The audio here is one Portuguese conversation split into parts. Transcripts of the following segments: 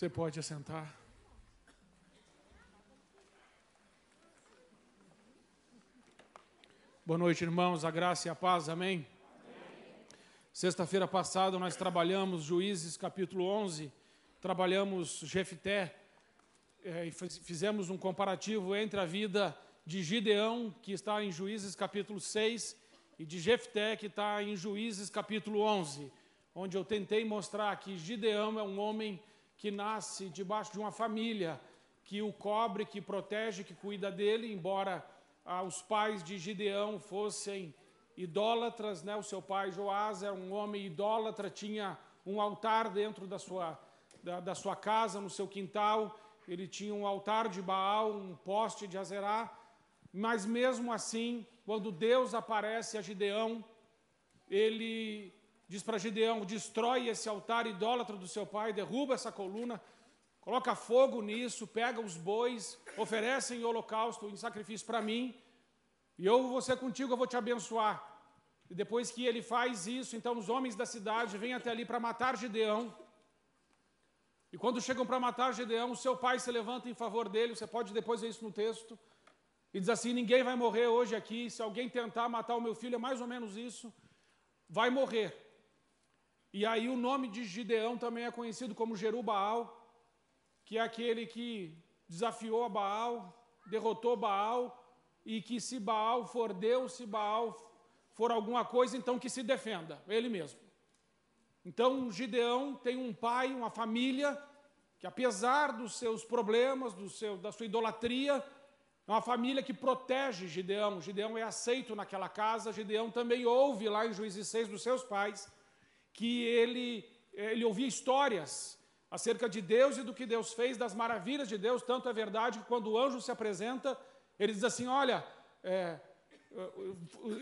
Você pode assentar. Boa noite, irmãos. A graça e a paz. Amém. Sexta-feira passada nós trabalhamos Juízes capítulo 11, trabalhamos Jefté é, e fizemos um comparativo entre a vida de Gideão, que está em Juízes capítulo 6, e de Jefté, que está em Juízes capítulo 11, onde eu tentei mostrar que Gideão é um homem que nasce debaixo de uma família que o cobre, que protege, que cuida dele, embora ah, os pais de Gideão fossem idólatras, né? O seu pai Joás era um homem idólatra, tinha um altar dentro da sua, da, da sua casa, no seu quintal. Ele tinha um altar de Baal, um poste de Azerá. Mas mesmo assim, quando Deus aparece a Gideão, ele diz para Gideão: destrói esse altar idólatra do seu pai, derruba essa coluna, coloca fogo nisso, pega os bois, oferece em holocausto, em sacrifício para mim, e eu vou ser contigo, eu vou te abençoar. E depois que ele faz isso, então os homens da cidade vêm até ali para matar Gideão. E quando chegam para matar Gideão, o seu pai se levanta em favor dele. Você pode depois ver isso no texto. E diz assim: Ninguém vai morrer hoje aqui. Se alguém tentar matar o meu filho, é mais ou menos isso. Vai morrer. E aí o nome de Gideão também é conhecido como Jerubaal, que é aquele que desafiou a Baal, derrotou Baal, e que se Baal for Deus, se Baal for alguma coisa, então que se defenda, ele mesmo. Então, Gideão tem um pai, uma família, que apesar dos seus problemas, do seu, da sua idolatria, é uma família que protege Gideão. Gideão é aceito naquela casa. Gideão também ouve lá em Juízes 6 dos seus pais que ele, ele ouvia histórias acerca de Deus e do que Deus fez, das maravilhas de Deus. Tanto é verdade que quando o anjo se apresenta, ele diz assim: Olha, é,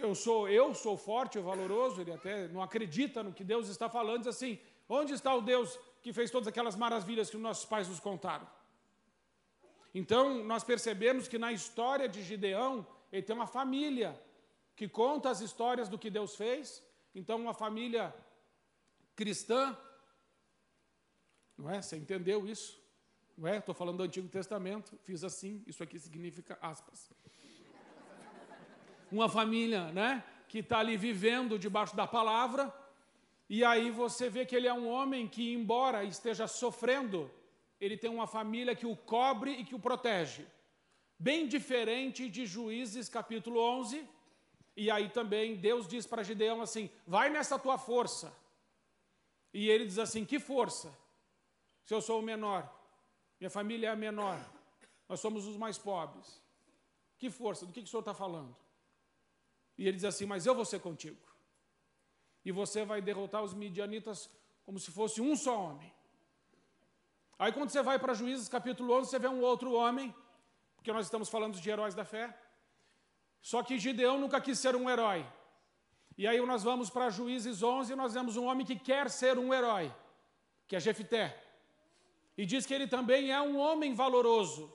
eu sou eu sou forte, valoroso, ele até não acredita no que Deus está falando, diz assim: onde está o Deus que fez todas aquelas maravilhas que os nossos pais nos contaram? Então, nós percebemos que na história de Gideão, ele tem uma família que conta as histórias do que Deus fez. Então, uma família cristã, não é? Você entendeu isso? Não é? Estou falando do Antigo Testamento, fiz assim, isso aqui significa aspas uma família né, que está ali vivendo debaixo da palavra, e aí você vê que ele é um homem que, embora esteja sofrendo, ele tem uma família que o cobre e que o protege. Bem diferente de Juízes capítulo 11, e aí também Deus diz para Gideão assim: vai nessa tua força. E ele diz assim: que força? Se eu sou o menor, minha família é a menor, nós somos os mais pobres. Que força? Do que, que o senhor está falando? E ele diz assim: Mas eu vou ser contigo. E você vai derrotar os midianitas como se fosse um só homem. Aí, quando você vai para Juízes capítulo 11, você vê um outro homem, porque nós estamos falando de heróis da fé. Só que Gideão nunca quis ser um herói. E aí nós vamos para Juízes 11 e nós vemos um homem que quer ser um herói, que é Jefité. E diz que ele também é um homem valoroso.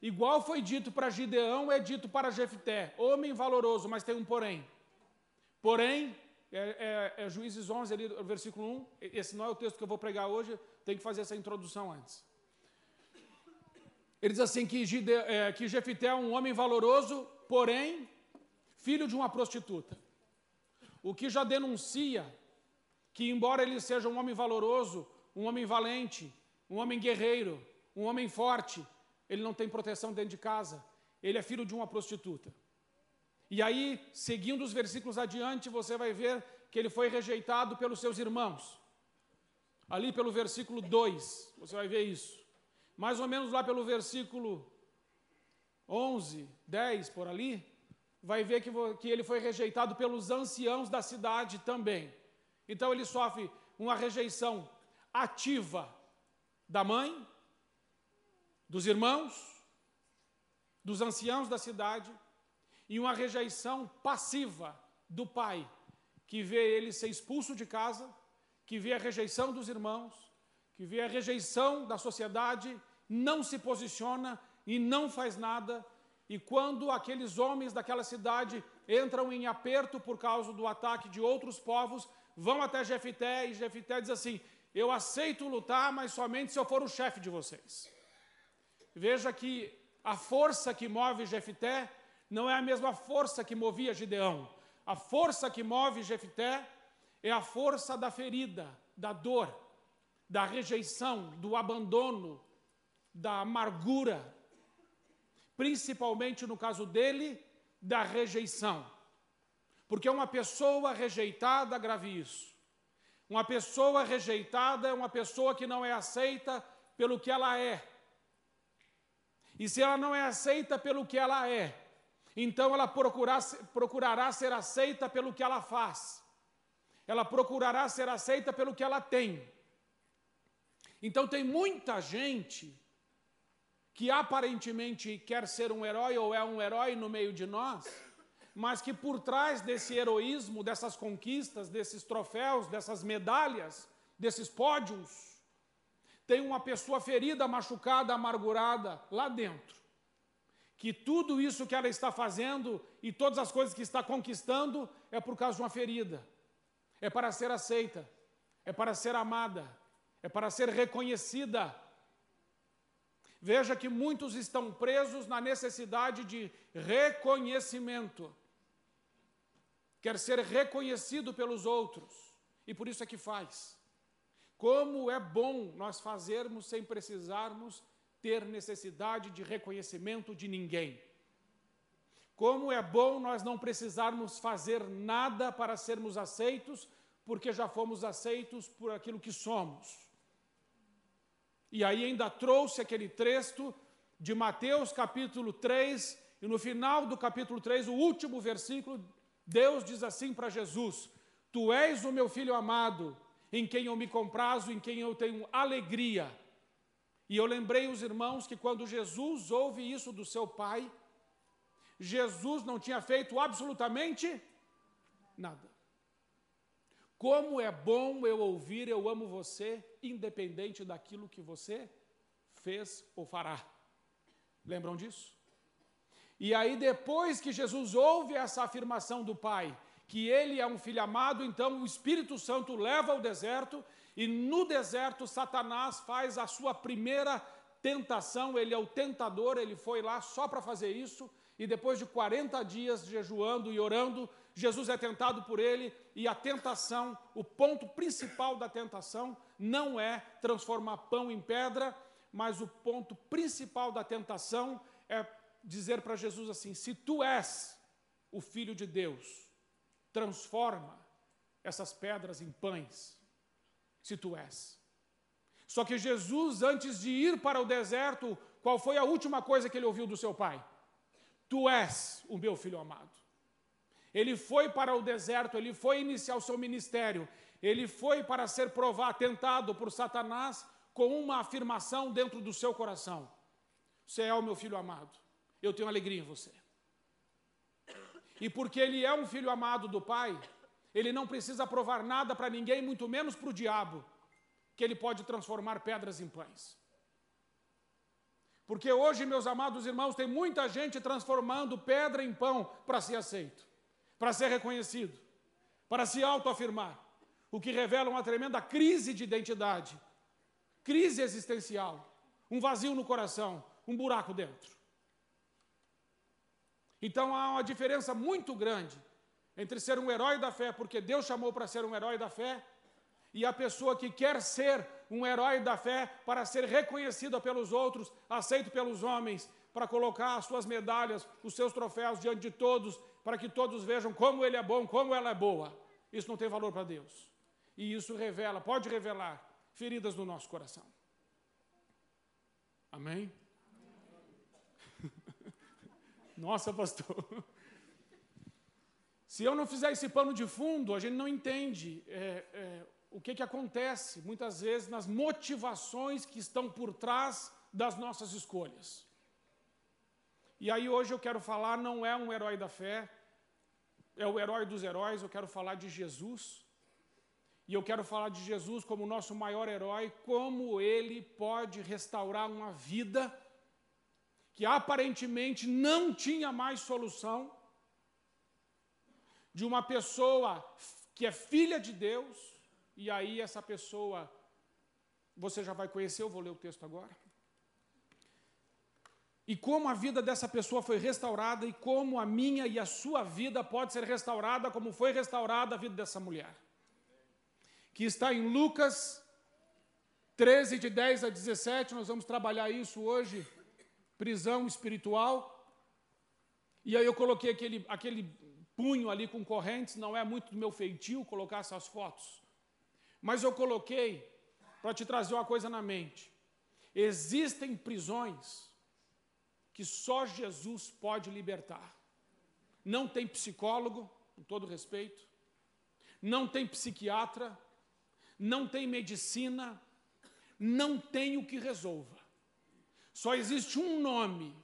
Igual foi dito para Gideão, é dito para Jefté, homem valoroso, mas tem um porém. Porém, é, é, é Juízes 11, ali, versículo 1, esse não é o texto que eu vou pregar hoje, tem que fazer essa introdução antes. Ele diz assim que, Gide, é, que Jefité é um homem valoroso, porém, filho de uma prostituta. O que já denuncia que, embora ele seja um homem valoroso, um homem valente, um homem guerreiro, um homem forte, ele não tem proteção dentro de casa, ele é filho de uma prostituta. E aí, seguindo os versículos adiante, você vai ver que ele foi rejeitado pelos seus irmãos. Ali pelo versículo 2, você vai ver isso. Mais ou menos lá pelo versículo 11, 10, por ali, vai ver que, que ele foi rejeitado pelos anciãos da cidade também. Então ele sofre uma rejeição ativa da mãe, dos irmãos, dos anciãos da cidade, e uma rejeição passiva do pai, que vê ele ser expulso de casa, que vê a rejeição dos irmãos, que vê a rejeição da sociedade, não se posiciona e não faz nada. E quando aqueles homens daquela cidade entram em aperto por causa do ataque de outros povos, vão até Jefité e Jefité diz assim: Eu aceito lutar, mas somente se eu for o chefe de vocês. Veja que a força que move Jefité não é a mesma força que movia Gideão. A força que move Jefité é a força da ferida, da dor, da rejeição, do abandono, da amargura. Principalmente no caso dele, da rejeição. Porque uma pessoa rejeitada grave isso. Uma pessoa rejeitada é uma pessoa que não é aceita pelo que ela é. E se ela não é aceita pelo que ela é, então ela procurará, procurará ser aceita pelo que ela faz. Ela procurará ser aceita pelo que ela tem. Então tem muita gente que aparentemente quer ser um herói ou é um herói no meio de nós, mas que por trás desse heroísmo, dessas conquistas, desses troféus, dessas medalhas, desses pódios, tem uma pessoa ferida, machucada, amargurada lá dentro. Que tudo isso que ela está fazendo e todas as coisas que está conquistando é por causa de uma ferida. É para ser aceita, é para ser amada, é para ser reconhecida. Veja que muitos estão presos na necessidade de reconhecimento quer ser reconhecido pelos outros e por isso é que faz. Como é bom nós fazermos sem precisarmos ter necessidade de reconhecimento de ninguém. Como é bom nós não precisarmos fazer nada para sermos aceitos, porque já fomos aceitos por aquilo que somos. E aí ainda trouxe aquele texto de Mateus capítulo 3, e no final do capítulo 3, o último versículo, Deus diz assim para Jesus: Tu és o meu filho amado, em quem eu me comprazo, em quem eu tenho alegria. E eu lembrei os irmãos que quando Jesus ouve isso do seu pai, Jesus não tinha feito absolutamente nada. Como é bom eu ouvir eu amo você, independente daquilo que você fez ou fará. Lembram disso? E aí, depois que Jesus ouve essa afirmação do Pai, que ele é um filho amado, então o Espírito Santo leva ao deserto, e no deserto Satanás faz a sua primeira tentação, ele é o tentador, ele foi lá só para fazer isso, e depois de 40 dias jejuando e orando, Jesus é tentado por ele, e a tentação, o ponto principal da tentação, não é transformar pão em pedra, mas o ponto principal da tentação é dizer para Jesus assim: se tu és o Filho de Deus, transforma essas pedras em pães, se tu és. Só que Jesus, antes de ir para o deserto, qual foi a última coisa que ele ouviu do seu pai? Tu és o meu filho amado. Ele foi para o deserto, ele foi iniciar o seu ministério, ele foi para ser provado, tentado por Satanás com uma afirmação dentro do seu coração: Você é o meu filho amado eu tenho alegria em você. E porque ele é um filho amado do Pai, ele não precisa provar nada para ninguém, muito menos para o diabo, que ele pode transformar pedras em pães. Porque hoje, meus amados irmãos, tem muita gente transformando pedra em pão para ser aceito, para ser reconhecido, para se autoafirmar, o que revela uma tremenda crise de identidade, crise existencial, um vazio no coração, um buraco dentro. Então há uma diferença muito grande entre ser um herói da fé, porque Deus chamou para ser um herói da fé, e a pessoa que quer ser um herói da fé para ser reconhecida pelos outros, aceito pelos homens, para colocar as suas medalhas, os seus troféus diante de todos, para que todos vejam como ele é bom, como ela é boa. Isso não tem valor para Deus. E isso revela, pode revelar feridas no nosso coração. Amém? Nossa, pastor. Se eu não fizer esse pano de fundo, a gente não entende é, é, o que, que acontece, muitas vezes, nas motivações que estão por trás das nossas escolhas. E aí, hoje, eu quero falar, não é um herói da fé, é o herói dos heróis, eu quero falar de Jesus. E eu quero falar de Jesus como nosso maior herói, como ele pode restaurar uma vida que aparentemente não tinha mais solução, de uma pessoa que é filha de Deus, e aí essa pessoa você já vai conhecer, eu vou ler o texto agora. E como a vida dessa pessoa foi restaurada e como a minha e a sua vida pode ser restaurada, como foi restaurada a vida dessa mulher. Que está em Lucas 13, de 10 a 17, nós vamos trabalhar isso hoje, prisão espiritual. E aí eu coloquei aquele, aquele punho ali com correntes, não é muito do meu feitio colocar essas fotos. Mas eu coloquei para te trazer uma coisa na mente. Existem prisões que só Jesus pode libertar. Não tem psicólogo, com todo respeito, não tem psiquiatra, não tem medicina, não tem o que resolva. Só existe um nome,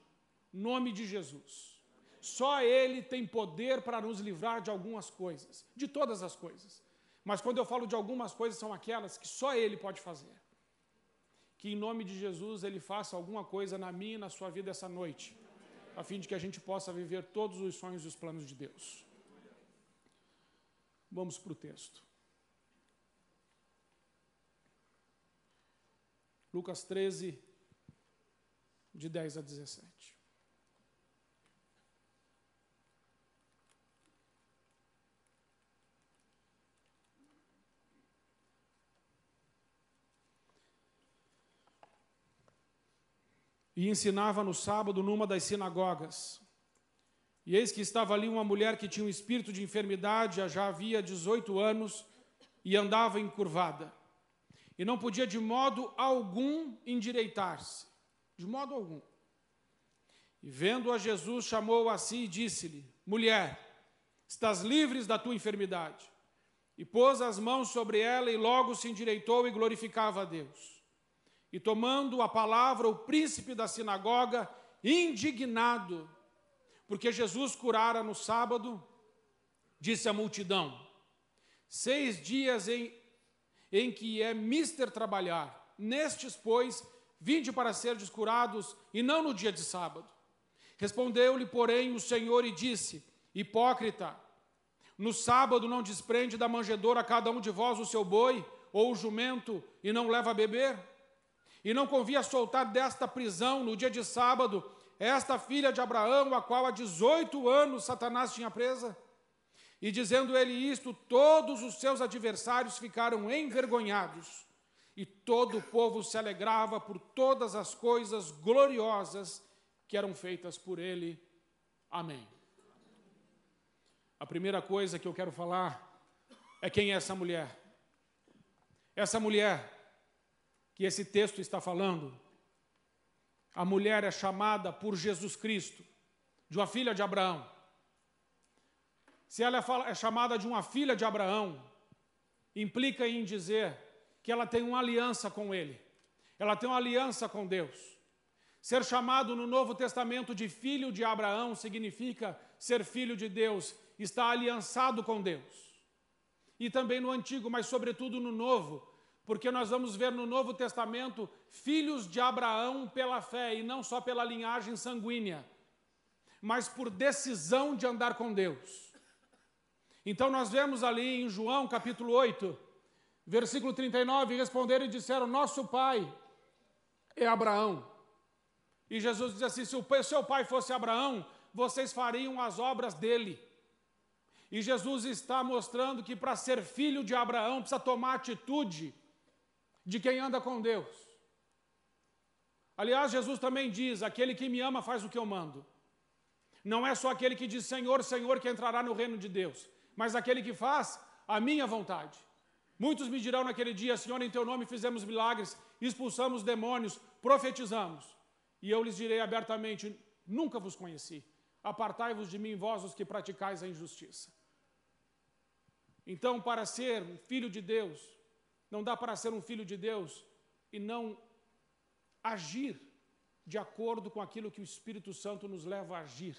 nome de Jesus. Só Ele tem poder para nos livrar de algumas coisas, de todas as coisas. Mas quando eu falo de algumas coisas, são aquelas que só Ele pode fazer. Que em nome de Jesus Ele faça alguma coisa na minha e na sua vida essa noite, a fim de que a gente possa viver todos os sonhos e os planos de Deus. Vamos para o texto. Lucas 13, de 10 a 17. E ensinava no sábado numa das sinagogas. E eis que estava ali uma mulher que tinha um espírito de enfermidade, já havia 18 anos, e andava encurvada. E não podia de modo algum endireitar-se, de modo algum. E vendo a Jesus, chamou a si e disse-lhe: Mulher, estás livres da tua enfermidade. E pôs as mãos sobre ela e logo se endireitou e glorificava a Deus. E tomando a palavra, o príncipe da sinagoga, indignado, porque Jesus curara no sábado, disse à multidão: Seis dias em, em que é mister trabalhar, nestes, pois, vinde para ser curados, e não no dia de sábado. Respondeu-lhe, porém, o Senhor e disse: Hipócrita, no sábado não desprende da manjedoura cada um de vós o seu boi ou o jumento e não leva a beber? E não convia soltar desta prisão no dia de sábado esta filha de Abraão, a qual há 18 anos Satanás tinha presa? E dizendo ele isto, todos os seus adversários ficaram envergonhados, e todo o povo se alegrava por todas as coisas gloriosas que eram feitas por ele. Amém. A primeira coisa que eu quero falar é quem é essa mulher. Essa mulher que esse texto está falando, a mulher é chamada por Jesus Cristo, de uma filha de Abraão. Se ela é, é chamada de uma filha de Abraão, implica em dizer que ela tem uma aliança com ele, ela tem uma aliança com Deus. Ser chamado no Novo Testamento de filho de Abraão significa ser filho de Deus, estar aliançado com Deus. E também no Antigo, mas sobretudo no Novo, porque nós vamos ver no Novo Testamento filhos de Abraão pela fé e não só pela linhagem sanguínea, mas por decisão de andar com Deus. Então nós vemos ali em João capítulo 8, versículo 39, responderam e disseram: Nosso pai é Abraão. E Jesus diz assim: Se o seu pai fosse Abraão, vocês fariam as obras dele. E Jesus está mostrando que para ser filho de Abraão precisa tomar atitude de quem anda com Deus. Aliás, Jesus também diz: aquele que me ama faz o que eu mando. Não é só aquele que diz Senhor, Senhor que entrará no reino de Deus, mas aquele que faz a minha vontade. Muitos me dirão naquele dia: Senhor, em teu nome fizemos milagres, expulsamos demônios, profetizamos. E eu lhes direi abertamente: Nunca vos conheci. Apartai-vos de mim, vós os que praticais a injustiça. Então, para ser filho de Deus, não dá para ser um filho de Deus e não agir de acordo com aquilo que o Espírito Santo nos leva a agir.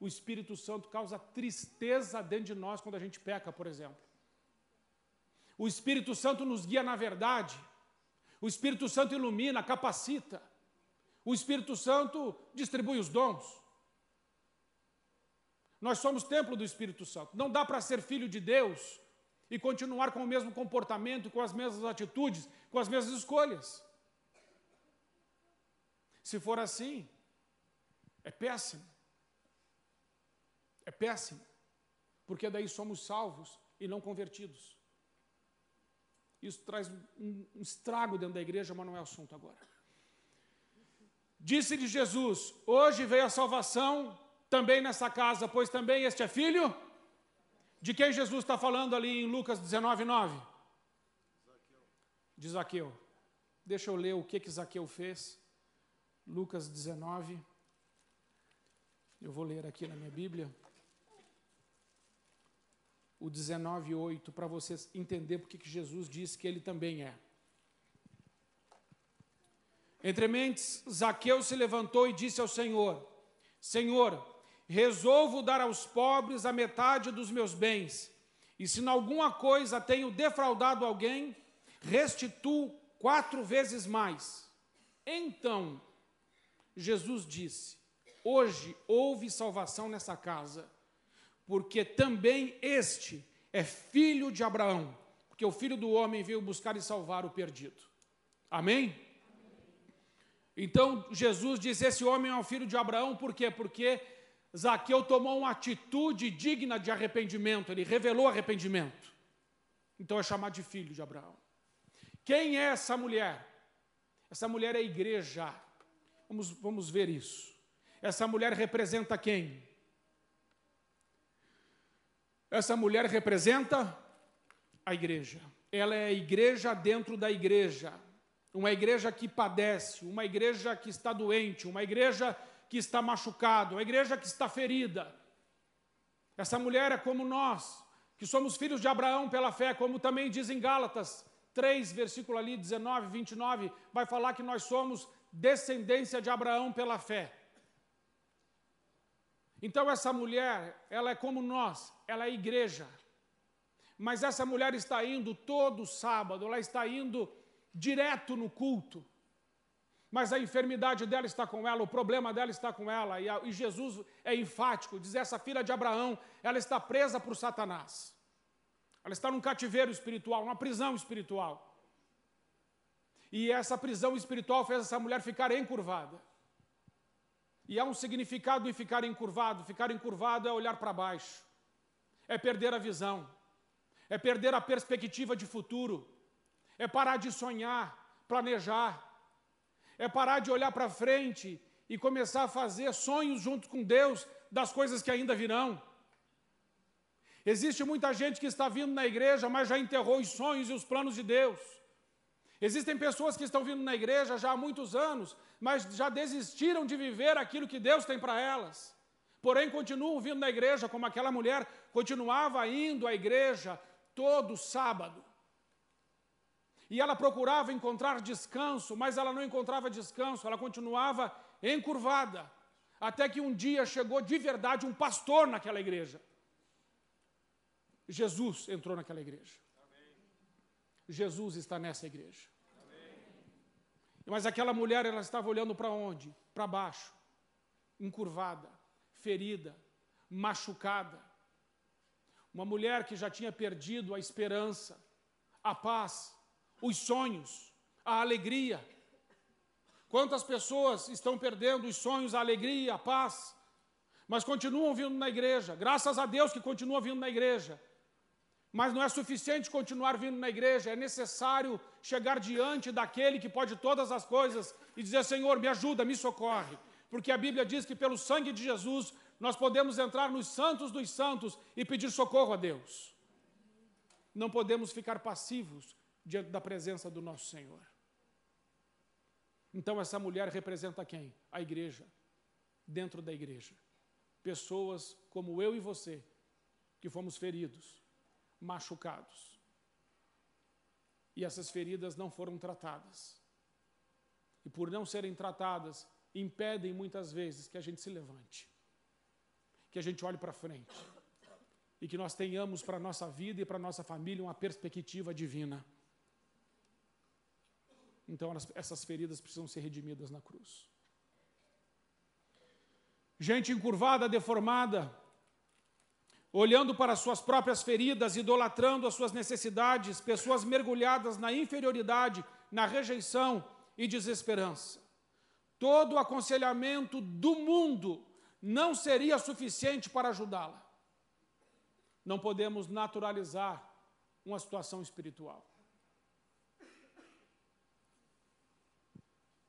O Espírito Santo causa tristeza dentro de nós quando a gente peca, por exemplo. O Espírito Santo nos guia na verdade. O Espírito Santo ilumina, capacita. O Espírito Santo distribui os dons. Nós somos templo do Espírito Santo. Não dá para ser filho de Deus e continuar com o mesmo comportamento, com as mesmas atitudes, com as mesmas escolhas. Se for assim, é péssimo. É péssimo. Porque daí somos salvos e não convertidos. Isso traz um, um estrago dentro da igreja, mas não é assunto agora. Disse-lhe Jesus: Hoje veio a salvação também nessa casa, pois também este é filho. De quem Jesus está falando ali em Lucas 19, 9? De Zaqueu. Deixa eu ler o que, que Zaqueu fez. Lucas 19. Eu vou ler aqui na minha Bíblia. O 19,8, para vocês entenderem porque que Jesus disse que ele também é. Entre mentes, Zaqueu se levantou e disse ao Senhor: Senhor, resolvo dar aos pobres a metade dos meus bens, e se em alguma coisa tenho defraudado alguém, restituo quatro vezes mais. Então, Jesus disse: Hoje houve salvação nessa casa, porque também este é filho de Abraão, porque o filho do homem veio buscar e salvar o perdido. Amém? Então Jesus diz: Esse homem é o filho de Abraão, por quê? Porque Zaqueu tomou uma atitude digna de arrependimento, ele revelou arrependimento. Então é chamado de filho de Abraão. Quem é essa mulher? Essa mulher é a igreja. Vamos, vamos ver isso. Essa mulher representa quem? Essa mulher representa a igreja. Ela é a igreja dentro da igreja uma igreja que padece, uma igreja que está doente, uma igreja que está machucada, uma igreja que está ferida. Essa mulher é como nós, que somos filhos de Abraão pela fé, como também diz em Gálatas 3, versículo ali 19, 29, vai falar que nós somos descendência de Abraão pela fé. Então essa mulher, ela é como nós, ela é igreja. Mas essa mulher está indo todo sábado, ela está indo direto no culto. Mas a enfermidade dela está com ela, o problema dela está com ela, e, a, e Jesus é enfático, diz essa filha de Abraão, ela está presa por Satanás. Ela está num cativeiro espiritual, numa prisão espiritual. E essa prisão espiritual fez essa mulher ficar encurvada. E há um significado em ficar encurvado. Ficar encurvado é olhar para baixo, é perder a visão, é perder a perspectiva de futuro, é parar de sonhar, planejar, é parar de olhar para frente e começar a fazer sonhos junto com Deus das coisas que ainda virão. Existe muita gente que está vindo na igreja, mas já enterrou os sonhos e os planos de Deus. Existem pessoas que estão vindo na igreja já há muitos anos, mas já desistiram de viver aquilo que Deus tem para elas. Porém, continuam vindo na igreja, como aquela mulher continuava indo à igreja todo sábado. E ela procurava encontrar descanso, mas ela não encontrava descanso, ela continuava encurvada. Até que um dia chegou de verdade um pastor naquela igreja. Jesus entrou naquela igreja. Amém. Jesus está nessa igreja. Amém. Mas aquela mulher, ela estava olhando para onde? Para baixo, encurvada, ferida, machucada. Uma mulher que já tinha perdido a esperança, a paz, os sonhos, a alegria. Quantas pessoas estão perdendo os sonhos, a alegria, a paz, mas continuam vindo na igreja. Graças a Deus que continua vindo na igreja. Mas não é suficiente continuar vindo na igreja, é necessário chegar diante daquele que pode todas as coisas e dizer: Senhor, me ajuda, me socorre. Porque a Bíblia diz que pelo sangue de Jesus nós podemos entrar nos santos dos santos e pedir socorro a Deus. Não podemos ficar passivos diante da presença do nosso Senhor. Então, essa mulher representa quem? A igreja, dentro da igreja. Pessoas como eu e você, que fomos feridos, machucados. E essas feridas não foram tratadas. E por não serem tratadas, impedem muitas vezes que a gente se levante, que a gente olhe para frente e que nós tenhamos para a nossa vida e para a nossa família uma perspectiva divina. Então elas, essas feridas precisam ser redimidas na cruz. Gente encurvada, deformada, olhando para suas próprias feridas, idolatrando as suas necessidades, pessoas mergulhadas na inferioridade, na rejeição e desesperança. Todo o aconselhamento do mundo não seria suficiente para ajudá-la. Não podemos naturalizar uma situação espiritual.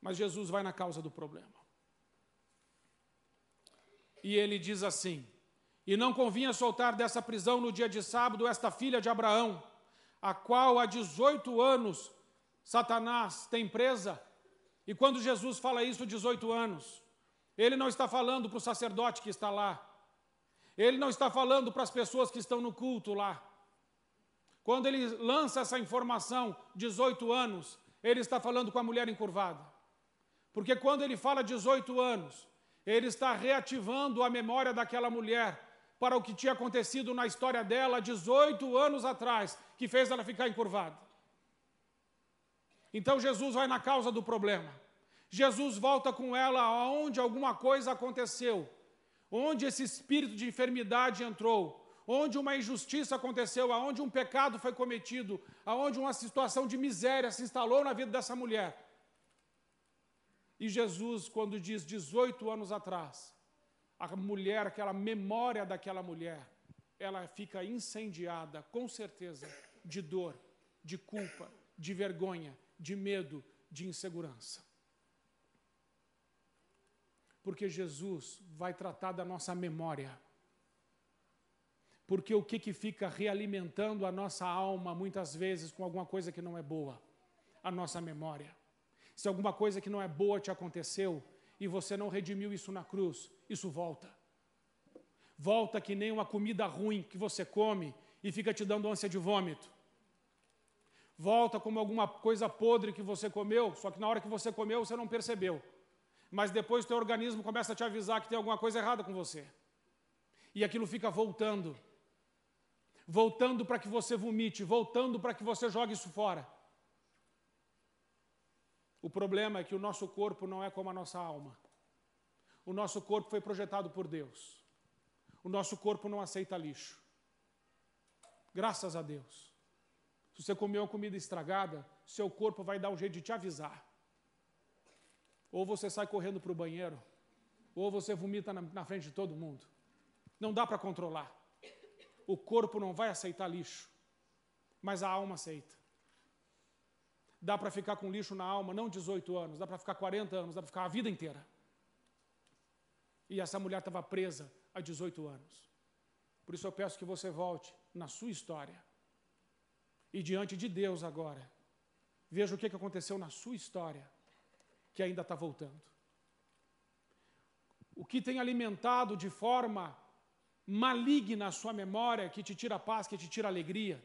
Mas Jesus vai na causa do problema. E ele diz assim: E não convinha soltar dessa prisão no dia de sábado esta filha de Abraão, a qual há 18 anos Satanás tem presa. E quando Jesus fala isso, 18 anos, ele não está falando para o sacerdote que está lá. Ele não está falando para as pessoas que estão no culto lá. Quando ele lança essa informação, 18 anos, ele está falando com a mulher encurvada. Porque quando ele fala 18 anos, ele está reativando a memória daquela mulher para o que tinha acontecido na história dela 18 anos atrás, que fez ela ficar encurvada. Então Jesus vai na causa do problema. Jesus volta com ela aonde alguma coisa aconteceu, onde esse espírito de enfermidade entrou, onde uma injustiça aconteceu, aonde um pecado foi cometido, aonde uma situação de miséria se instalou na vida dessa mulher. E Jesus, quando diz 18 anos atrás, a mulher, aquela memória daquela mulher, ela fica incendiada, com certeza, de dor, de culpa, de vergonha, de medo, de insegurança. Porque Jesus vai tratar da nossa memória. Porque o que, que fica realimentando a nossa alma, muitas vezes, com alguma coisa que não é boa? A nossa memória. Se alguma coisa que não é boa te aconteceu e você não redimiu isso na cruz, isso volta. Volta que nem uma comida ruim que você come e fica te dando ânsia de vômito. Volta como alguma coisa podre que você comeu, só que na hora que você comeu você não percebeu. Mas depois o teu organismo começa a te avisar que tem alguma coisa errada com você. E aquilo fica voltando. Voltando para que você vomite, voltando para que você jogue isso fora. O problema é que o nosso corpo não é como a nossa alma. O nosso corpo foi projetado por Deus. O nosso corpo não aceita lixo. Graças a Deus. Se você comeu uma comida estragada, seu corpo vai dar um jeito de te avisar. Ou você sai correndo para o banheiro, ou você vomita na, na frente de todo mundo. Não dá para controlar. O corpo não vai aceitar lixo, mas a alma aceita dá para ficar com lixo na alma, não 18 anos, dá para ficar 40 anos, dá para ficar a vida inteira. E essa mulher estava presa há 18 anos. Por isso eu peço que você volte na sua história. E diante de Deus agora, veja o que aconteceu na sua história, que ainda está voltando. O que tem alimentado de forma maligna a sua memória, que te tira paz, que te tira alegria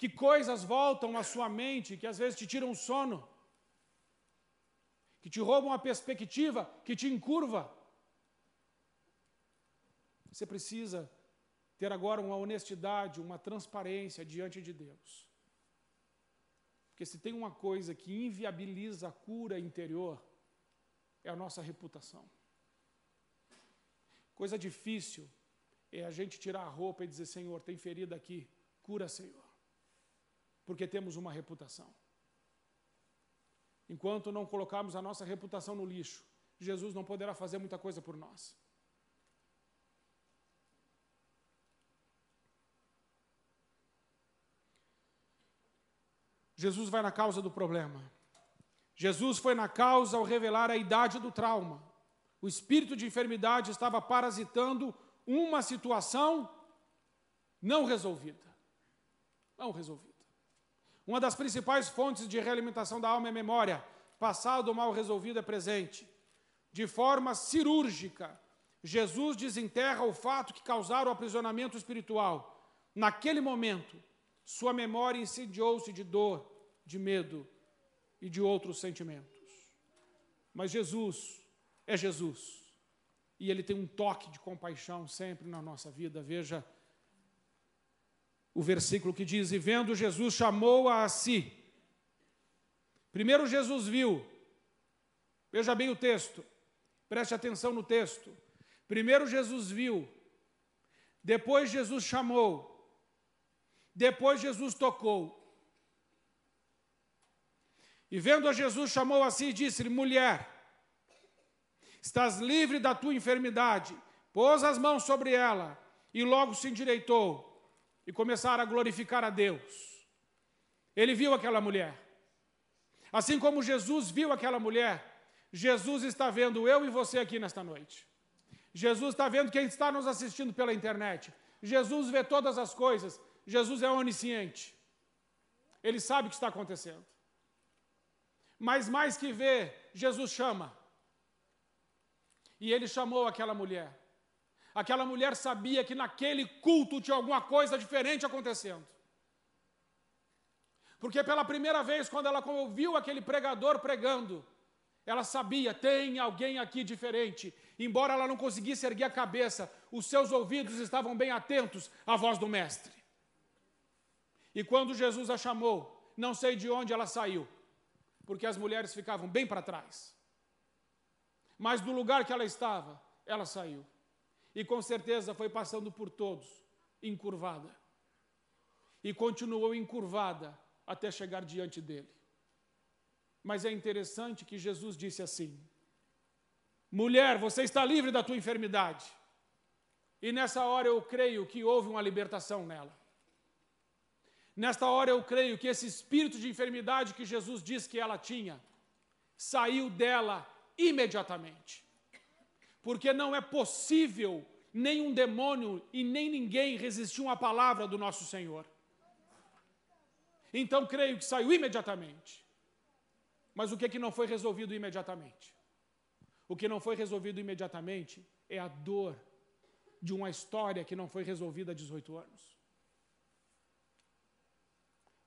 que coisas voltam à sua mente que às vezes te tiram o sono, que te roubam a perspectiva, que te encurva. Você precisa ter agora uma honestidade, uma transparência diante de Deus. Porque se tem uma coisa que inviabiliza a cura interior, é a nossa reputação. Coisa difícil é a gente tirar a roupa e dizer: Senhor, tem ferida aqui, cura, Senhor porque temos uma reputação. Enquanto não colocarmos a nossa reputação no lixo, Jesus não poderá fazer muita coisa por nós. Jesus vai na causa do problema. Jesus foi na causa ao revelar a idade do trauma. O espírito de enfermidade estava parasitando uma situação não resolvida. Não resolvida. Uma das principais fontes de realimentação da alma é memória. Passado mal resolvido é presente. De forma cirúrgica, Jesus desenterra o fato que causaram o aprisionamento espiritual. Naquele momento, sua memória incendiou-se de dor, de medo e de outros sentimentos. Mas Jesus é Jesus. E ele tem um toque de compaixão sempre na nossa vida. Veja o versículo que diz: E vendo Jesus, chamou-a a si. Primeiro Jesus viu, veja bem o texto, preste atenção no texto. Primeiro Jesus viu, Depois Jesus chamou. Depois Jesus tocou. E vendo a Jesus, chamou assim e disse-lhe: Mulher, estás livre da tua enfermidade. Pôs as mãos sobre ela e logo se endireitou e começaram a glorificar a Deus. Ele viu aquela mulher. Assim como Jesus viu aquela mulher, Jesus está vendo eu e você aqui nesta noite. Jesus está vendo quem está nos assistindo pela internet. Jesus vê todas as coisas. Jesus é onisciente. Ele sabe o que está acontecendo. Mas mais que ver, Jesus chama. E ele chamou aquela mulher. Aquela mulher sabia que naquele culto tinha alguma coisa diferente acontecendo. Porque pela primeira vez, quando ela ouviu aquele pregador pregando, ela sabia, tem alguém aqui diferente. Embora ela não conseguisse erguer a cabeça, os seus ouvidos estavam bem atentos à voz do Mestre. E quando Jesus a chamou, não sei de onde ela saiu, porque as mulheres ficavam bem para trás. Mas do lugar que ela estava, ela saiu. E com certeza foi passando por todos, encurvada. E continuou encurvada até chegar diante dele. Mas é interessante que Jesus disse assim: Mulher, você está livre da tua enfermidade. E nessa hora eu creio que houve uma libertação nela. Nesta hora eu creio que esse espírito de enfermidade que Jesus disse que ela tinha, saiu dela imediatamente. Porque não é possível nenhum demônio e nem ninguém resistir uma palavra do nosso Senhor. Então creio que saiu imediatamente. Mas o que, é que não foi resolvido imediatamente? O que não foi resolvido imediatamente é a dor de uma história que não foi resolvida há 18 anos.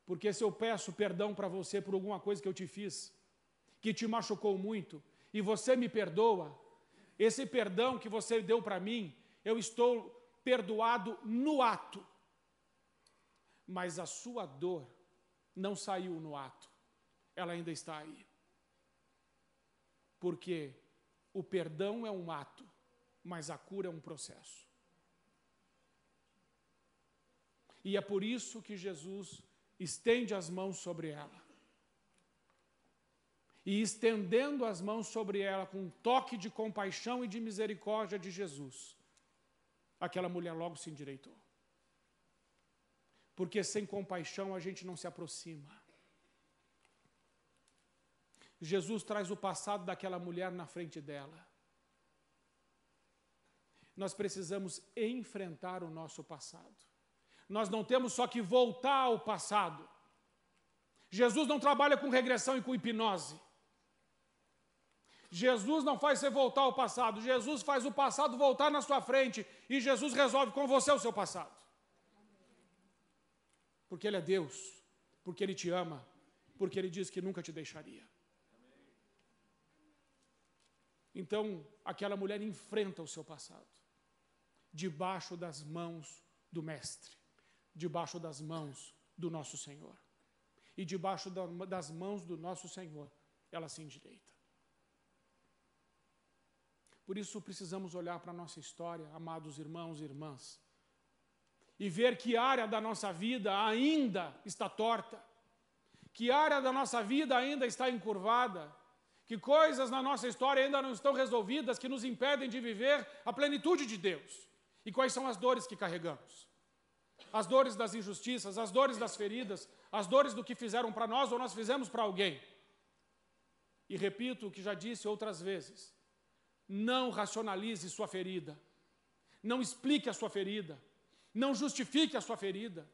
Porque se eu peço perdão para você por alguma coisa que eu te fiz, que te machucou muito, e você me perdoa, esse perdão que você deu para mim, eu estou perdoado no ato. Mas a sua dor não saiu no ato, ela ainda está aí. Porque o perdão é um ato, mas a cura é um processo. E é por isso que Jesus estende as mãos sobre ela. E estendendo as mãos sobre ela com um toque de compaixão e de misericórdia de Jesus, aquela mulher logo se endireitou. Porque sem compaixão a gente não se aproxima. Jesus traz o passado daquela mulher na frente dela. Nós precisamos enfrentar o nosso passado. Nós não temos só que voltar ao passado. Jesus não trabalha com regressão e com hipnose. Jesus não faz você voltar ao passado, Jesus faz o passado voltar na sua frente e Jesus resolve com você o seu passado. Porque Ele é Deus, porque Ele te ama, porque Ele diz que nunca te deixaria. Então, aquela mulher enfrenta o seu passado, debaixo das mãos do Mestre debaixo das mãos do nosso Senhor. E debaixo das mãos do nosso Senhor, ela se endireita. Por isso precisamos olhar para a nossa história, amados irmãos e irmãs, e ver que área da nossa vida ainda está torta, que área da nossa vida ainda está encurvada, que coisas na nossa história ainda não estão resolvidas que nos impedem de viver a plenitude de Deus. E quais são as dores que carregamos? as dores das injustiças, as dores das feridas, as dores do que fizeram para nós ou nós fizemos para alguém. E repito o que já disse outras vezes: não racionalize sua ferida, não explique a sua ferida, não justifique a sua ferida.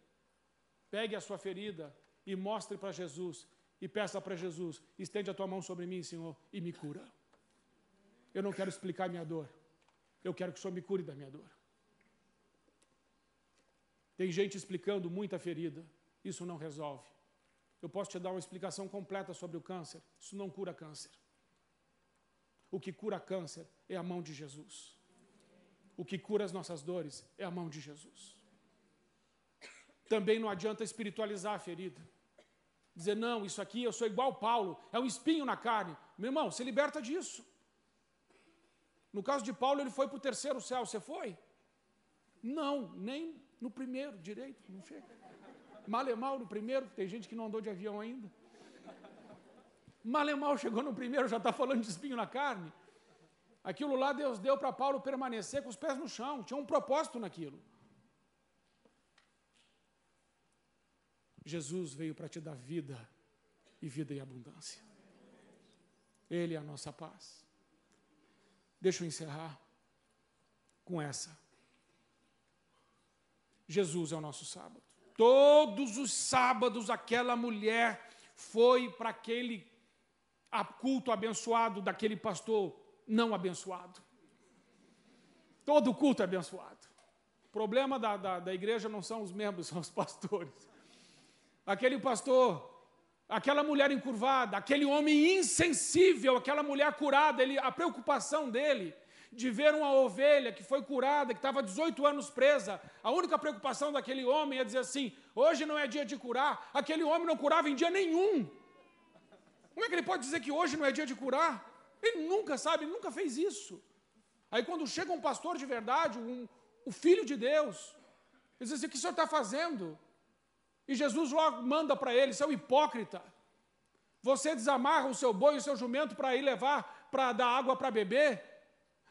Pegue a sua ferida e mostre para Jesus e peça para Jesus: estende a tua mão sobre mim, Senhor, e me cura. Eu não quero explicar minha dor, eu quero que o Senhor me cure da minha dor. Tem gente explicando muita ferida. Isso não resolve. Eu posso te dar uma explicação completa sobre o câncer. Isso não cura câncer. O que cura câncer é a mão de Jesus. O que cura as nossas dores é a mão de Jesus. Também não adianta espiritualizar a ferida. Dizer, não, isso aqui eu sou igual Paulo, é um espinho na carne. Meu irmão, se liberta disso. No caso de Paulo, ele foi para o terceiro céu, você foi? Não, nem no primeiro direito, não chega. Mal mal no primeiro, tem gente que não andou de avião ainda. Mal e mal chegou no primeiro, já está falando de espinho na carne. Aquilo lá Deus deu para Paulo permanecer com os pés no chão, tinha um propósito naquilo. Jesus veio para te dar vida e vida em abundância. Ele é a nossa paz. Deixa eu encerrar com essa. Jesus é o nosso sábado. Todos os sábados aquela mulher foi para aquele culto abençoado daquele pastor não abençoado. Todo culto é abençoado. O problema da, da, da igreja não são os membros, são os pastores. Aquele pastor aquela mulher encurvada, aquele homem insensível, aquela mulher curada, ele, a preocupação dele de ver uma ovelha que foi curada, que estava 18 anos presa, a única preocupação daquele homem é dizer assim: hoje não é dia de curar. Aquele homem não curava em dia nenhum. Como é que ele pode dizer que hoje não é dia de curar? Ele nunca sabe, ele nunca fez isso. Aí quando chega um pastor de verdade, um, o filho de Deus, ele diz assim: o que o senhor está fazendo? E Jesus logo manda para ele: seu hipócrita, você desamarra o seu boi e o seu jumento para ir levar para dar água para beber,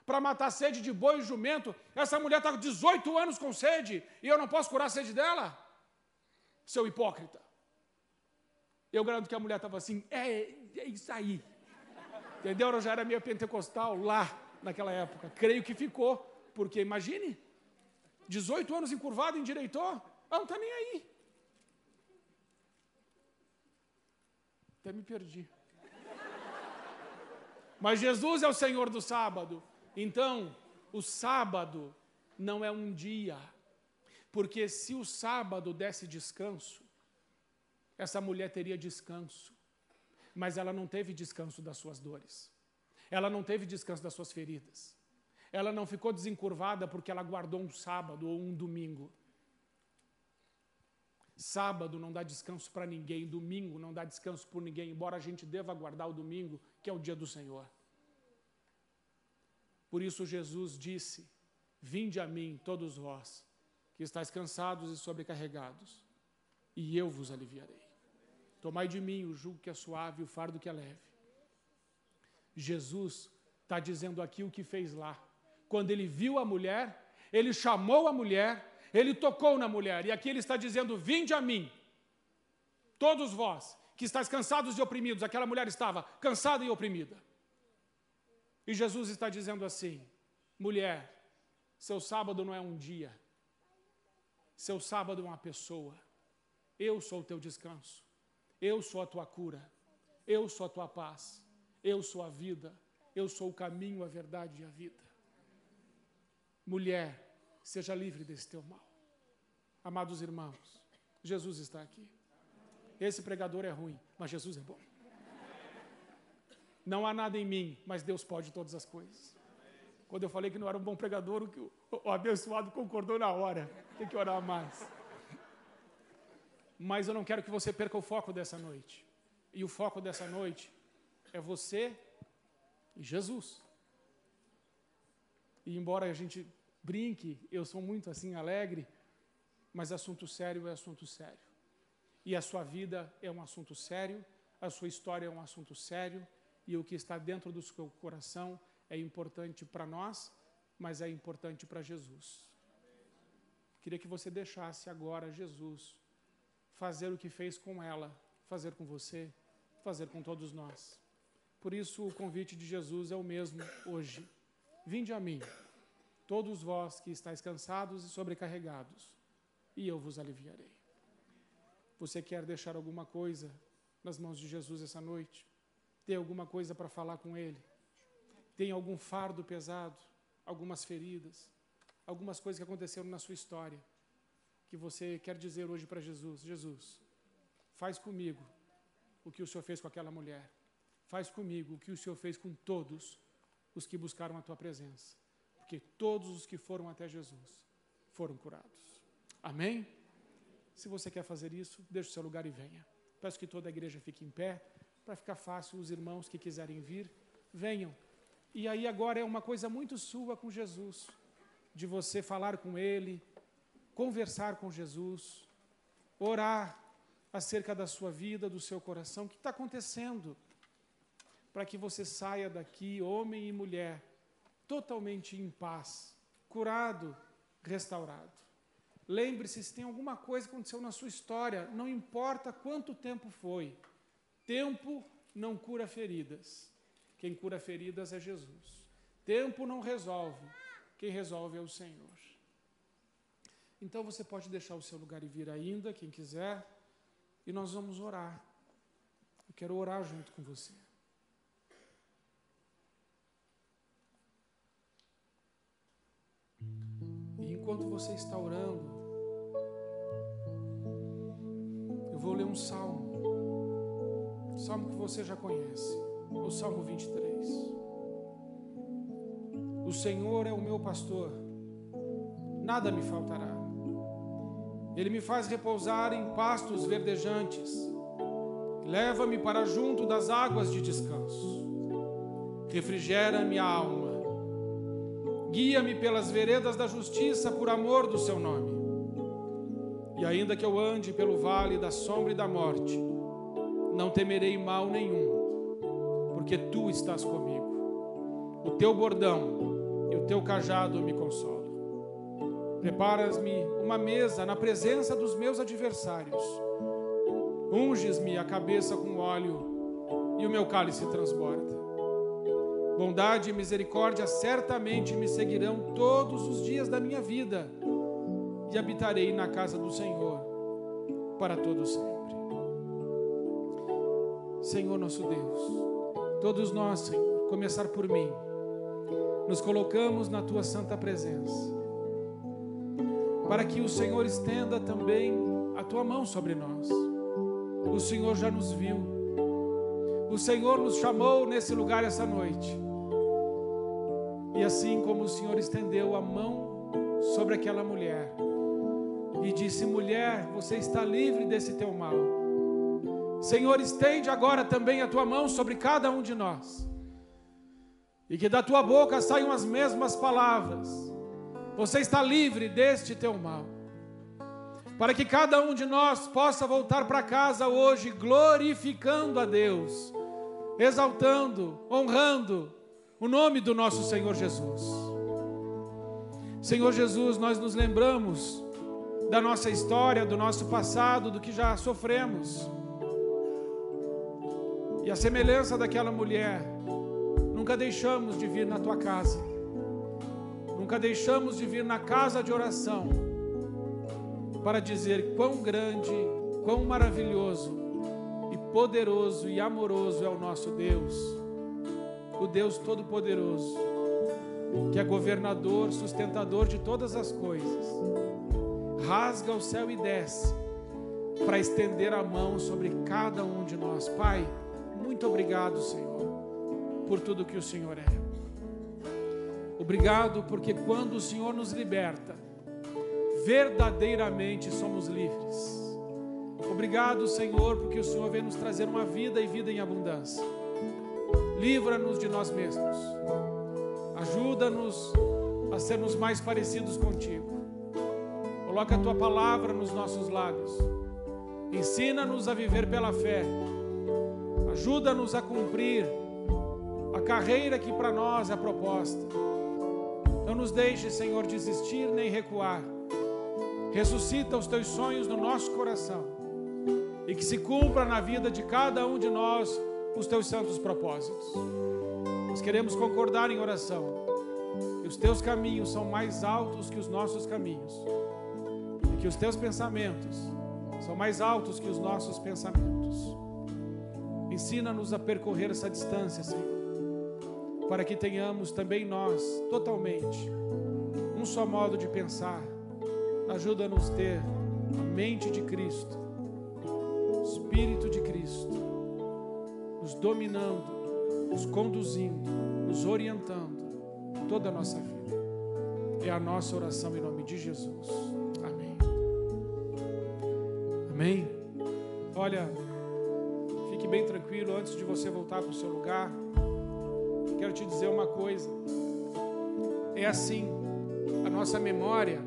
para matar sede de boi e jumento. Essa mulher está com 18 anos com sede e eu não posso curar a sede dela? Seu hipócrita. Eu garanto que a mulher estava assim: é, é isso aí. Entendeu? Ela já era meio pentecostal lá naquela época. Creio que ficou, porque imagine, 18 anos encurvado, endireitou, ela não está nem aí. Até me perdi. Mas Jesus é o Senhor do sábado. Então, o sábado não é um dia. Porque se o sábado desse descanso, essa mulher teria descanso. Mas ela não teve descanso das suas dores. Ela não teve descanso das suas feridas. Ela não ficou desencurvada porque ela guardou um sábado ou um domingo. Sábado não dá descanso para ninguém, domingo não dá descanso por ninguém, embora a gente deva guardar o domingo, que é o dia do Senhor. Por isso Jesus disse: Vinde a mim, todos vós, que estáis cansados e sobrecarregados, e eu vos aliviarei. Tomai de mim o jugo que é suave e o fardo que é leve. Jesus está dizendo aqui o que fez lá. Quando ele viu a mulher, ele chamou a mulher ele tocou na mulher, e aqui ele está dizendo: Vinde a mim, todos vós que estáis cansados e oprimidos. Aquela mulher estava cansada e oprimida. E Jesus está dizendo assim: mulher, seu sábado não é um dia, seu sábado é uma pessoa. Eu sou o teu descanso, eu sou a tua cura, eu sou a tua paz, eu sou a vida, eu sou o caminho, a verdade e a vida. Mulher, seja livre desse teu mal. Amados irmãos, Jesus está aqui. Esse pregador é ruim, mas Jesus é bom. Não há nada em mim, mas Deus pode todas as coisas. Quando eu falei que não era um bom pregador, o, o abençoado concordou na hora. Tem que orar mais. Mas eu não quero que você perca o foco dessa noite. E o foco dessa noite é você e Jesus. E embora a gente brinque, eu sou muito assim alegre, mas assunto sério é assunto sério. E a sua vida é um assunto sério, a sua história é um assunto sério, e o que está dentro do seu coração é importante para nós, mas é importante para Jesus. Queria que você deixasse agora Jesus fazer o que fez com ela, fazer com você, fazer com todos nós. Por isso, o convite de Jesus é o mesmo hoje. Vinde a mim todos vós que estáis cansados e sobrecarregados, e eu vos aliviarei. Você quer deixar alguma coisa nas mãos de Jesus essa noite? Tem alguma coisa para falar com Ele? Tem algum fardo pesado? Algumas feridas? Algumas coisas que aconteceram na sua história? Que você quer dizer hoje para Jesus: Jesus, faz comigo o que o Senhor fez com aquela mulher. Faz comigo o que o Senhor fez com todos os que buscaram a tua presença porque todos os que foram até Jesus foram curados. Amém? Se você quer fazer isso, deixe o seu lugar e venha. Peço que toda a igreja fique em pé, para ficar fácil, os irmãos que quiserem vir, venham. E aí agora é uma coisa muito sua com Jesus, de você falar com Ele, conversar com Jesus, orar acerca da sua vida, do seu coração, o que está acontecendo, para que você saia daqui, homem e mulher, totalmente em paz, curado, restaurado. Lembre-se, se tem alguma coisa que aconteceu na sua história, não importa quanto tempo foi, tempo não cura feridas. Quem cura feridas é Jesus. Tempo não resolve, quem resolve é o Senhor. Então você pode deixar o seu lugar e vir ainda, quem quiser, e nós vamos orar. Eu quero orar junto com você. E enquanto você está orando, eu vou ler um salmo. Salmo que você já conhece, o Salmo 23. O Senhor é o meu pastor, nada me faltará. Ele me faz repousar em pastos verdejantes. Leva-me para junto das águas de descanso. Refrigera minha alma. Guia-me pelas veredas da justiça por amor do seu nome. E ainda que eu ande pelo vale da sombra e da morte, não temerei mal nenhum, porque tu estás comigo. O teu bordão e o teu cajado me consolam. Preparas-me uma mesa na presença dos meus adversários. Unges-me a cabeça com óleo e o meu cálice transborda. Bondade e misericórdia certamente me seguirão todos os dias da minha vida e habitarei na casa do Senhor para todo sempre. Senhor nosso Deus, todos nós, Senhor, começar por mim, nos colocamos na tua santa presença para que o Senhor estenda também a tua mão sobre nós. O Senhor já nos viu, o Senhor nos chamou nesse lugar essa noite. E assim como o Senhor estendeu a mão sobre aquela mulher e disse: Mulher, você está livre desse teu mal. Senhor, estende agora também a tua mão sobre cada um de nós. E que da tua boca saiam as mesmas palavras você está livre deste teu mal. Para que cada um de nós possa voltar para casa hoje glorificando a Deus, exaltando, honrando o nome do nosso Senhor Jesus. Senhor Jesus, nós nos lembramos da nossa história, do nosso passado, do que já sofremos. E a semelhança daquela mulher, nunca deixamos de vir na tua casa Nunca deixamos de vir na casa de oração para dizer quão grande, quão maravilhoso e poderoso e amoroso é o nosso Deus, o Deus Todo-Poderoso, que é governador, sustentador de todas as coisas. Rasga o céu e desce para estender a mão sobre cada um de nós. Pai, muito obrigado, Senhor, por tudo que o Senhor é. Obrigado porque quando o Senhor nos liberta, verdadeiramente somos livres. Obrigado, Senhor, porque o Senhor vem nos trazer uma vida e vida em abundância. Livra-nos de nós mesmos. Ajuda-nos a sermos mais parecidos contigo. Coloca a tua palavra nos nossos lábios. Ensina-nos a viver pela fé. Ajuda-nos a cumprir a carreira que para nós é proposta não nos deixe, Senhor, desistir nem recuar. Ressuscita os teus sonhos no nosso coração e que se cumpra na vida de cada um de nós os teus santos propósitos. Nós queremos concordar em oração que os teus caminhos são mais altos que os nossos caminhos e que os teus pensamentos são mais altos que os nossos pensamentos. Ensina-nos a percorrer essa distância, Senhor para que tenhamos também nós, totalmente, um só modo de pensar. Ajuda-nos a ter a mente de Cristo, o Espírito de Cristo, nos dominando, nos conduzindo, nos orientando toda a nossa vida. É a nossa oração em nome de Jesus. Amém. Amém. Olha, fique bem tranquilo antes de você voltar para o seu lugar quero te dizer uma coisa. É assim, a nossa memória,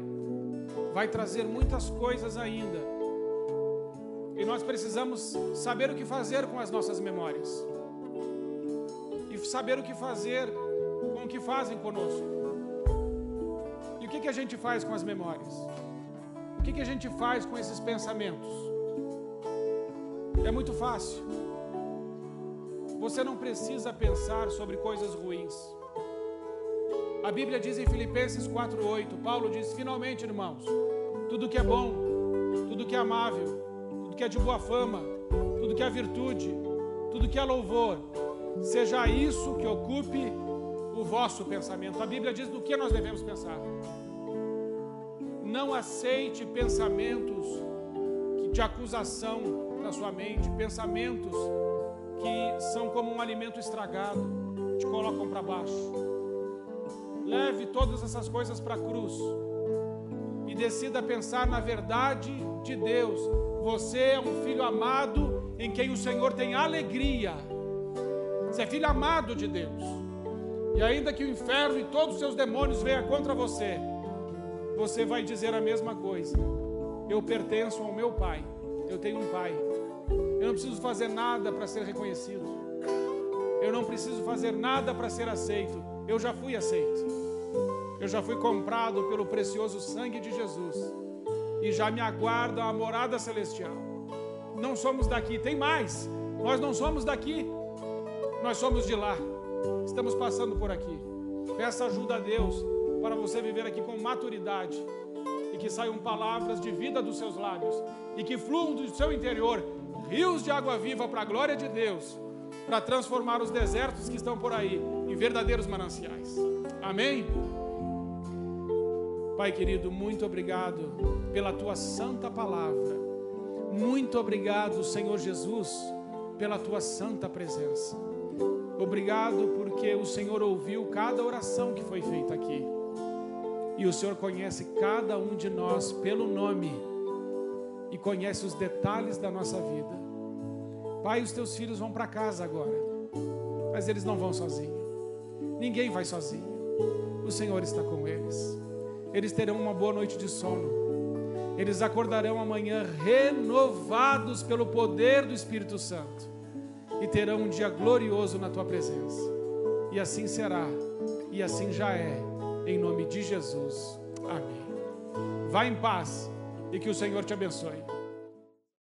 vai trazer muitas coisas ainda. E nós precisamos saber o que fazer com as nossas memórias. E saber o que fazer com o que fazem conosco. E o que, que a gente faz com as memórias? O que, que a gente faz com esses pensamentos? É muito fácil. Você não precisa pensar sobre coisas ruins. A Bíblia diz em Filipenses 4:8, Paulo diz: "Finalmente, irmãos, tudo que é bom, tudo que é amável, tudo que é de boa fama, tudo que é virtude, tudo que é louvor, seja isso que ocupe o vosso pensamento." A Bíblia diz do que nós devemos pensar. Não aceite pensamentos de acusação na sua mente, pensamentos que são como um alimento estragado, te colocam para baixo. Leve todas essas coisas para a cruz e decida pensar na verdade de Deus. Você é um filho amado em quem o Senhor tem alegria. Você é filho amado de Deus. E ainda que o inferno e todos os seus demônios venham contra você, você vai dizer a mesma coisa. Eu pertenço ao meu Pai. Eu tenho um Pai. Eu não preciso fazer nada para ser reconhecido. Eu não preciso fazer nada para ser aceito. Eu já fui aceito. Eu já fui comprado pelo precioso sangue de Jesus e já me aguarda a morada celestial. Não somos daqui, tem mais. Nós não somos daqui, nós somos de lá. Estamos passando por aqui. Peça ajuda a Deus para você viver aqui com maturidade e que saiam palavras de vida dos seus lábios e que fluam do seu interior rios de água viva para a glória de Deus, para transformar os desertos que estão por aí em verdadeiros mananciais. Amém? Pai querido, muito obrigado pela tua santa palavra. Muito obrigado, Senhor Jesus, pela tua santa presença. Obrigado porque o Senhor ouviu cada oração que foi feita aqui. E o Senhor conhece cada um de nós pelo nome e conhece os detalhes da nossa vida. Pai, os teus filhos vão para casa agora, mas eles não vão sozinhos. Ninguém vai sozinho. O Senhor está com eles eles terão uma boa noite de sono. Eles acordarão amanhã renovados pelo poder do Espírito Santo e terão um dia glorioso na tua presença. E assim será, e assim já é, em nome de Jesus. Amém. Vá em paz e que o Senhor te abençoe.